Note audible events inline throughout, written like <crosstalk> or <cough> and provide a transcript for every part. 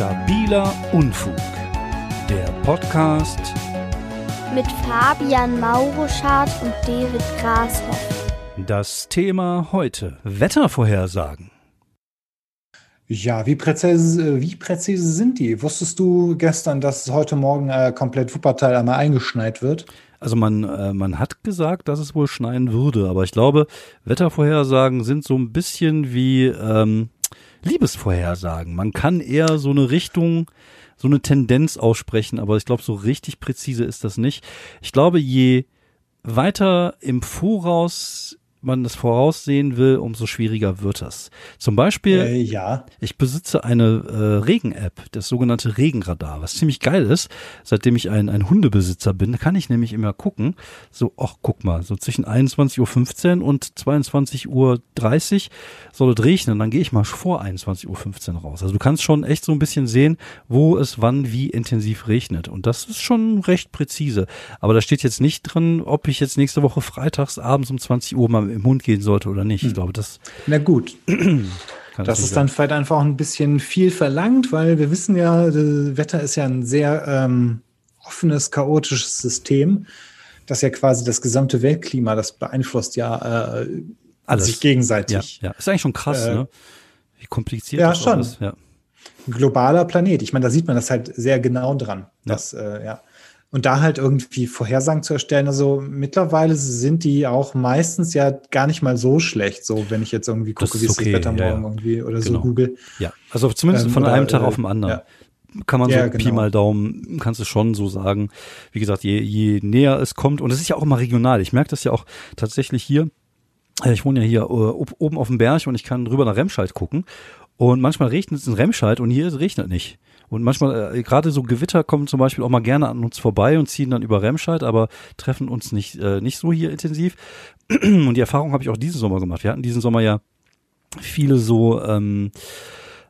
Stabiler Unfug. Der Podcast mit Fabian Mauruschardt und David Grashoff. Das Thema heute: Wettervorhersagen. Ja, wie präzise, wie präzise sind die? Wusstest du gestern, dass heute Morgen äh, komplett Wuppertal einmal eingeschneit wird? Also man, äh, man hat gesagt, dass es wohl schneien würde, aber ich glaube, Wettervorhersagen sind so ein bisschen wie ähm, Liebesvorhersagen. Man kann eher so eine Richtung, so eine Tendenz aussprechen, aber ich glaube, so richtig präzise ist das nicht. Ich glaube, je weiter im Voraus man das voraussehen will, umso schwieriger wird das. Zum Beispiel, äh, ja. ich besitze eine äh, Regen-App, das sogenannte Regenradar, was ziemlich geil ist. Seitdem ich ein, ein Hundebesitzer bin, kann ich nämlich immer gucken, so, ach, guck mal, so zwischen 21.15 Uhr und 22.30 Uhr soll es regnen, dann gehe ich mal vor 21.15 Uhr raus. Also du kannst schon echt so ein bisschen sehen, wo es wann wie intensiv regnet. Und das ist schon recht präzise. Aber da steht jetzt nicht drin, ob ich jetzt nächste Woche freitags abends um 20 Uhr mal im Mund gehen sollte oder nicht. Ich hm. glaube, das. Na gut. <clears throat> das ist dann vielleicht einfach ein bisschen viel verlangt, weil wir wissen ja, das Wetter ist ja ein sehr ähm, offenes, chaotisches System, das ja quasi das gesamte Weltklima, das beeinflusst ja äh, Alles. sich gegenseitig. Ja, ja, ist eigentlich schon krass, äh, ne? Wie kompliziert ja, das schon. ist. Ja, schon. Globaler Planet. Ich meine, da sieht man das halt sehr genau dran. Dass, ja. Äh, ja. Und da halt irgendwie Vorhersagen zu erstellen, also mittlerweile sind die auch meistens ja gar nicht mal so schlecht, so wenn ich jetzt irgendwie gucke, wie ist okay, das Wetter morgen ja, ja. irgendwie oder genau. so google. Ja, also zumindest ähm, von oder, einem Tag auf den anderen. Ja. Kann man so genau. Pi mal Daumen, kannst du schon so sagen. Wie gesagt, je, je näher es kommt, und es ist ja auch immer regional. Ich merke das ja auch tatsächlich hier. Äh, ich wohne ja hier uh, oben auf dem Berg und ich kann rüber nach Remscheid gucken. Und manchmal regnet es in Remscheid und hier regnet nicht. Und manchmal, äh, gerade so Gewitter kommen zum Beispiel auch mal gerne an uns vorbei und ziehen dann über Remscheid, aber treffen uns nicht, äh, nicht so hier intensiv. <clears throat> Und die Erfahrung habe ich auch diesen Sommer gemacht. Wir hatten diesen Sommer ja viele so ähm,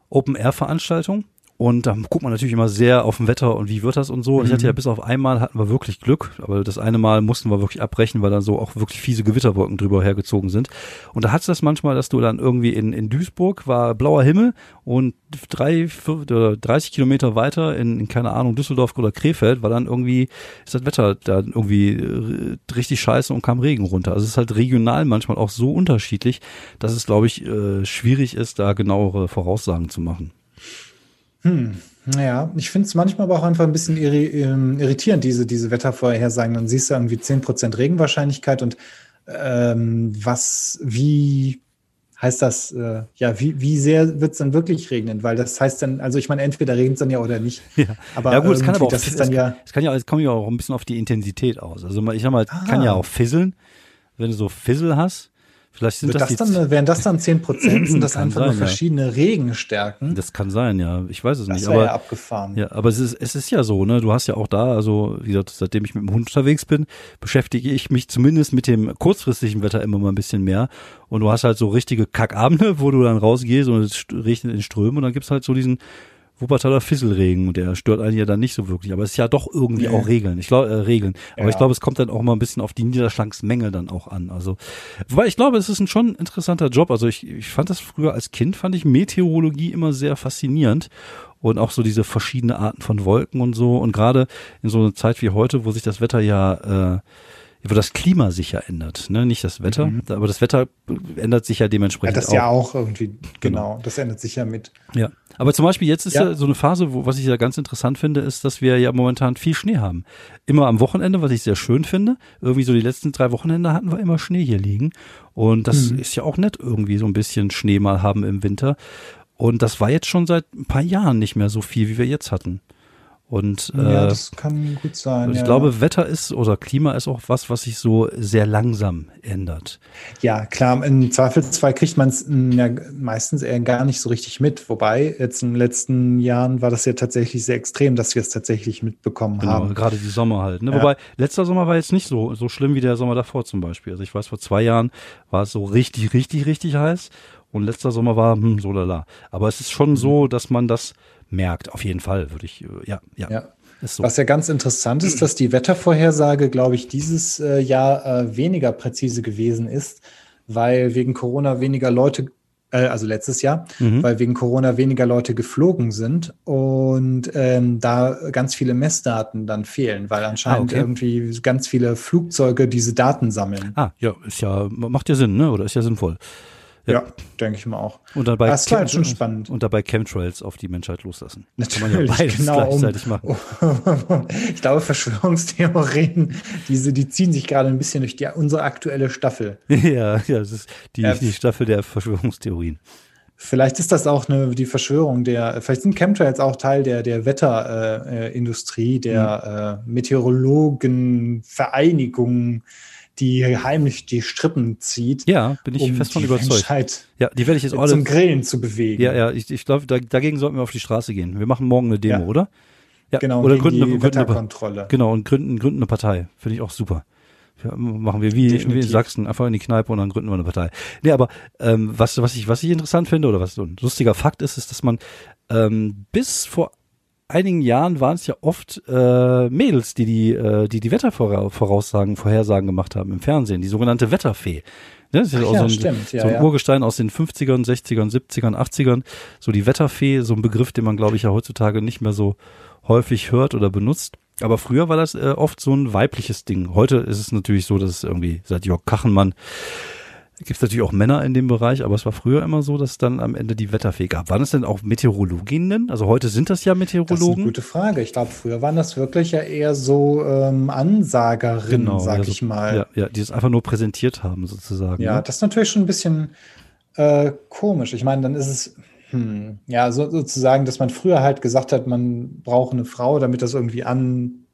Open-Air-Veranstaltungen und da guckt man natürlich immer sehr auf dem Wetter und wie wird das und so. Und ich hatte ja mhm. bis auf einmal hatten wir wirklich Glück, aber das eine Mal mussten wir wirklich abbrechen, weil dann so auch wirklich fiese Gewitterwolken drüber hergezogen sind. Und da hat es das manchmal, dass du dann irgendwie in, in Duisburg war blauer Himmel und drei, vier, 30 Kilometer weiter in, in, keine Ahnung, Düsseldorf oder Krefeld war dann irgendwie, ist das Wetter da irgendwie äh, richtig scheiße und kam Regen runter. Also es ist halt regional manchmal auch so unterschiedlich, dass es, glaube ich, äh, schwierig ist, da genauere Voraussagen zu machen. Hm. Naja, ich finde es manchmal aber auch einfach ein bisschen ähm, irritierend, diese, diese Wettervorhersagen. Dann siehst du irgendwie 10% Regenwahrscheinlichkeit und ähm, was, wie heißt das, äh, ja, wie, wie sehr wird es dann wirklich regnen? Weil das heißt dann, also ich meine, entweder regnet es dann ja oder nicht. Ja, aber ja gut, es kann aber auch, das ist dann ja. Es kann ja, es kommt ja auch ein bisschen auf die Intensität aus. Also ich sag mal, es kann ja ah. auch fisseln, wenn du so Fissel hast. Vielleicht sind das, das dann, wären das dann 10 Prozent? Sind das einfach sein, nur verschiedene ja. Regenstärken? Das kann sein, ja. Ich weiß es das nicht. Aber ja abgefahren. Ja, aber es ist, es ist ja so, ne? Du hast ja auch da, also wie gesagt, seitdem ich mit dem Hund unterwegs bin, beschäftige ich mich zumindest mit dem kurzfristigen Wetter immer mal ein bisschen mehr. Und du hast halt so richtige Kackabende, wo du dann rausgehst und es regnet in Strömen und dann gibt's halt so diesen Wuppertaler Fisselregen und der stört einen ja dann nicht so wirklich. Aber es ist ja doch irgendwie nee. auch Regeln. Ich glaube, äh, Regeln. Aber ja. ich glaube, es kommt dann auch mal ein bisschen auf die Niederschlagsmenge dann auch an. Also, wobei ich glaube, es ist ein schon interessanter Job. Also ich, ich fand das früher als Kind, fand ich Meteorologie immer sehr faszinierend. Und auch so diese verschiedene Arten von Wolken und so. Und gerade in so einer Zeit wie heute, wo sich das Wetter ja äh, wo das Klima sich ja ändert, ne? nicht das Wetter, mhm. aber das Wetter ändert sich ja dementsprechend. Ja, das auch. ja auch irgendwie, genau, genau, das ändert sich ja mit. Ja, aber zum Beispiel jetzt ist ja, ja so eine Phase, wo, was ich ja ganz interessant finde, ist, dass wir ja momentan viel Schnee haben. Immer am Wochenende, was ich sehr schön finde. Irgendwie so die letzten drei Wochenende hatten wir immer Schnee hier liegen. Und das mhm. ist ja auch nett, irgendwie so ein bisschen Schnee mal haben im Winter. Und das war jetzt schon seit ein paar Jahren nicht mehr so viel, wie wir jetzt hatten. Und äh, ja, das kann gut sein. Ich ja. glaube, Wetter ist oder Klima ist auch was, was sich so sehr langsam ändert. Ja, klar. Im Zweifelsfall kriegt man es ja meistens eher gar nicht so richtig mit. Wobei jetzt in den letzten Jahren war das ja tatsächlich sehr extrem, dass wir es tatsächlich mitbekommen genau, haben. Gerade die Sommer halt. Ne? Ja. Wobei letzter Sommer war jetzt nicht so so schlimm wie der Sommer davor zum Beispiel. Also ich weiß, vor zwei Jahren war es so richtig, richtig, richtig heiß. Und letzter Sommer war hm, so lala. Aber es ist schon mhm. so, dass man das merkt. Auf jeden Fall würde ich, äh, ja, ja. ja. So. Was ja ganz interessant ist, dass die Wettervorhersage, glaube ich, dieses äh, Jahr äh, weniger präzise gewesen ist, weil wegen Corona weniger Leute äh, also letztes Jahr, mhm. weil wegen Corona weniger Leute geflogen sind und ähm, da ganz viele Messdaten dann fehlen, weil anscheinend ah, okay. irgendwie ganz viele Flugzeuge diese Daten sammeln. Ah, ja, ist ja, macht ja Sinn, ne? Oder ist ja sinnvoll. Ja, ja denke ich mal auch. Und dabei das ist halt schon spannend. Und dabei Chemtrails auf die Menschheit loslassen. Natürlich, kann man ja beides genau, gleichzeitig machen. ich glaube, Verschwörungstheorien, diese, die ziehen sich gerade ein bisschen durch die, unsere aktuelle Staffel. <laughs> ja, ja, das ist die, ja. die Staffel der Verschwörungstheorien. Vielleicht ist das auch eine, die Verschwörung der, vielleicht sind Chemtrails auch Teil der, der Wetterindustrie, äh, der mhm. äh, Meteorologenvereinigung, die heimlich die Strippen zieht. Ja, bin ich um fest von überzeugt. Menschheit ja, die werde ich jetzt alle zum Grillen zu bewegen. Ja, ja, ich, ich glaube, da, dagegen sollten wir auf die Straße gehen. Wir machen morgen eine Demo, ja. oder? Ja, genau, oder gründen eine, Wetterkontrolle. Genau, und gründen, gründen eine Partei. Finde ich auch super. Ja, machen wir wie, wie in Sachsen, einfach in die Kneipe und dann gründen wir eine Partei. Nee, aber ähm, was, was, ich, was ich interessant finde oder was so ein lustiger Fakt ist, ist, dass man ähm, bis vor einigen Jahren waren es ja oft äh, Mädels, die die, äh, die die Wettervoraussagen, Vorhersagen gemacht haben im Fernsehen, die sogenannte Wetterfee. Ja, das ist Ach auch ja, so ein, stimmt. Ja, so ein ja. Urgestein aus den 50ern, 60ern, 70ern, 80ern. So die Wetterfee, so ein Begriff, den man, glaube ich, ja heutzutage nicht mehr so häufig hört oder benutzt. Aber früher war das äh, oft so ein weibliches Ding. Heute ist es natürlich so, dass es irgendwie seit Jörg Kachenmann gibt es natürlich auch Männer in dem Bereich, aber es war früher immer so, dass es dann am Ende die Wetterfee gab. Waren es denn auch Meteorologinnen? Also heute sind das ja Meteorologen. Das ist eine gute Frage. Ich glaube, früher waren das wirklich ja eher so ähm, Ansagerinnen, genau, sag also, ich mal. Ja, ja, die es einfach nur präsentiert haben, sozusagen. Ja, ne? das ist natürlich schon ein bisschen äh, komisch. Ich meine, dann ist es, hm, ja, so, sozusagen, dass man früher halt gesagt hat, man braucht eine Frau, damit das irgendwie an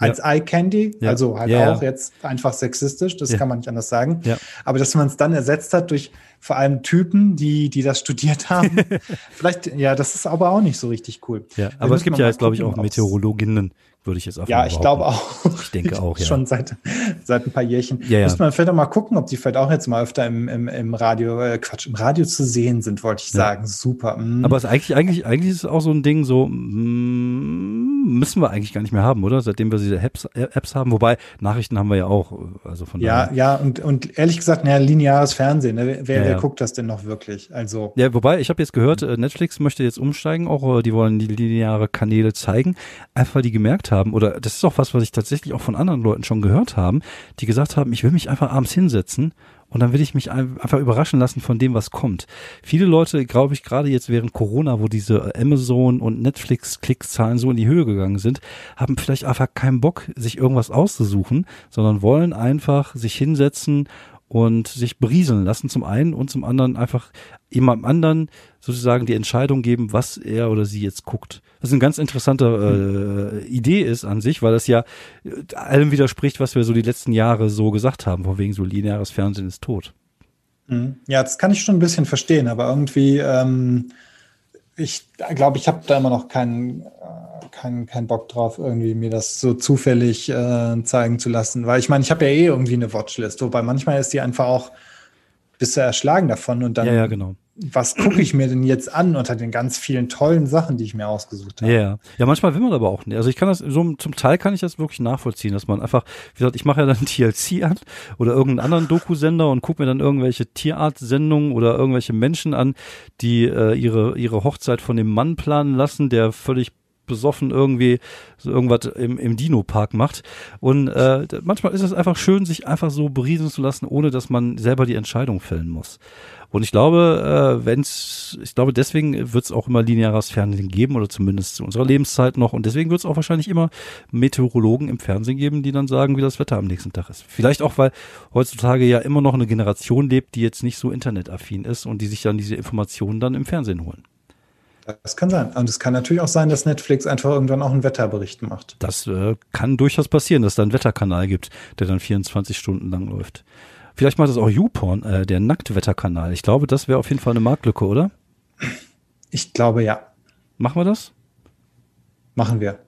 als ja. Eye Candy, ja. also halt ja, auch jetzt einfach sexistisch, das kann man nicht anders sagen. Aber dass man es dann ersetzt hat durch vor allem Typen, die, die das studiert haben. <laughs> Vielleicht, ja, das ist aber auch nicht so richtig cool. Ja, aber es gibt ja jetzt, glaube ich, auch Meteorologinnen, würde ich jetzt einfach Ja, ich glaube auch. Ich denke auch, <laughs> ja. Schon seit, seit ein paar Jährchen. Ja, ja. Müsste man vielleicht auch mal gucken, ob die vielleicht auch jetzt mal öfter im, im, im Radio, äh, Quatsch, im Radio zu sehen sind, wollte ich sagen. Ja. Super. Mm. Aber es ist eigentlich, eigentlich, eigentlich ist es auch so ein Ding, so mm, müssen wir eigentlich gar nicht mehr haben, oder? Seitdem wir diese Apps, Apps haben. Wobei, Nachrichten haben wir ja auch. Also von ja, daher. ja, und, und ehrlich gesagt, naja, lineares Fernsehen. Ne? Wer, wer, wer guckt das denn noch wirklich? Also. Ja, wobei, ich habe jetzt gehört, äh, Netflix möchte jetzt umsteigen, auch äh, die wollen die lineare Kanäle zeigen, einfach weil die gemerkt haben, oder das ist auch was, was ich tatsächlich auch von anderen Leuten schon gehört haben, die gesagt haben, ich will mich einfach abends hinsetzen und dann will ich mich einfach überraschen lassen von dem, was kommt. Viele Leute, glaube ich, gerade jetzt während Corona, wo diese Amazon und Netflix-Klickszahlen so in die Höhe gegangen sind, haben vielleicht einfach keinen Bock, sich irgendwas auszusuchen, sondern wollen einfach sich hinsetzen und sich berieseln lassen zum einen und zum anderen einfach jemandem anderen sozusagen die Entscheidung geben, was er oder sie jetzt guckt. Was eine ganz interessante äh, Idee ist an sich, weil das ja äh, allem widerspricht, was wir so die letzten Jahre so gesagt haben, von wegen so lineares Fernsehen ist tot. Mhm. Ja, das kann ich schon ein bisschen verstehen, aber irgendwie, ähm, ich glaube, ich habe da immer noch keinen keinen kein Bock drauf, irgendwie mir das so zufällig äh, zeigen zu lassen. Weil ich meine, ich habe ja eh irgendwie eine Watchlist, wobei manchmal ist die einfach auch bist du erschlagen davon und dann, ja, ja, genau. Was gucke ich mir denn jetzt an unter den ganz vielen tollen Sachen, die ich mir ausgesucht habe? Ja, ja, manchmal will man aber auch nicht. Also ich kann das, so zum Teil kann ich das wirklich nachvollziehen, dass man einfach, wie gesagt, ich mache ja dann <laughs> TLC an oder irgendeinen anderen Doku-Sender und gucke mir dann irgendwelche Tierart-Sendungen oder irgendwelche Menschen an, die äh, ihre, ihre Hochzeit von dem Mann planen lassen, der völlig besoffen irgendwie so irgendwas im, im Dino-Park macht. Und äh, manchmal ist es einfach schön, sich einfach so berieseln zu lassen, ohne dass man selber die Entscheidung fällen muss. Und ich glaube, äh, wenn's, ich glaube, deswegen wird es auch immer lineares Fernsehen geben oder zumindest zu unserer Lebenszeit noch. Und deswegen wird es auch wahrscheinlich immer Meteorologen im Fernsehen geben, die dann sagen, wie das Wetter am nächsten Tag ist. Vielleicht auch, weil heutzutage ja immer noch eine Generation lebt, die jetzt nicht so internetaffin ist und die sich dann diese Informationen dann im Fernsehen holen. Das kann sein. Und es kann natürlich auch sein, dass Netflix einfach irgendwann auch einen Wetterbericht macht. Das äh, kann durchaus passieren, dass da einen Wetterkanal gibt, der dann 24 Stunden lang läuft. Vielleicht macht das auch YouPorn, äh, der Nacktwetterkanal. Ich glaube, das wäre auf jeden Fall eine Marktlücke, oder? Ich glaube ja. Machen wir das? Machen wir.